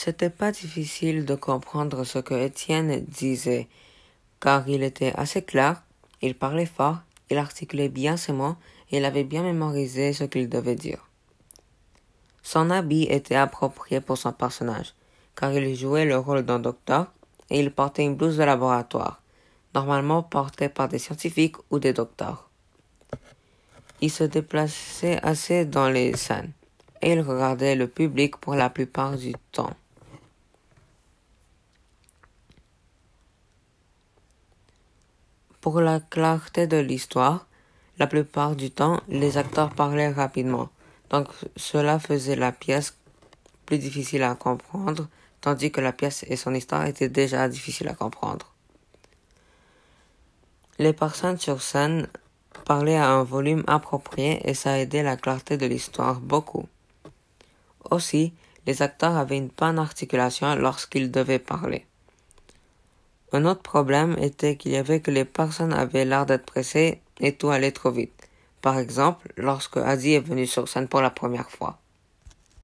C'était pas difficile de comprendre ce que Étienne disait, car il était assez clair, il parlait fort, il articulait bien ses mots et il avait bien mémorisé ce qu'il devait dire. Son habit était approprié pour son personnage, car il jouait le rôle d'un docteur et il portait une blouse de laboratoire, normalement portée par des scientifiques ou des docteurs. Il se déplaçait assez dans les scènes et il regardait le public pour la plupart du temps. Pour la clarté de l'histoire, la plupart du temps, les acteurs parlaient rapidement, donc cela faisait la pièce plus difficile à comprendre, tandis que la pièce et son histoire étaient déjà difficiles à comprendre. Les personnes sur scène parlaient à un volume approprié et ça aidait la clarté de l'histoire beaucoup. Aussi, les acteurs avaient une bonne articulation lorsqu'ils devaient parler. Un autre problème était qu'il y avait que les personnes avaient l'air d'être pressées et tout allait trop vite. Par exemple, lorsque Adi est venu sur scène pour la première fois.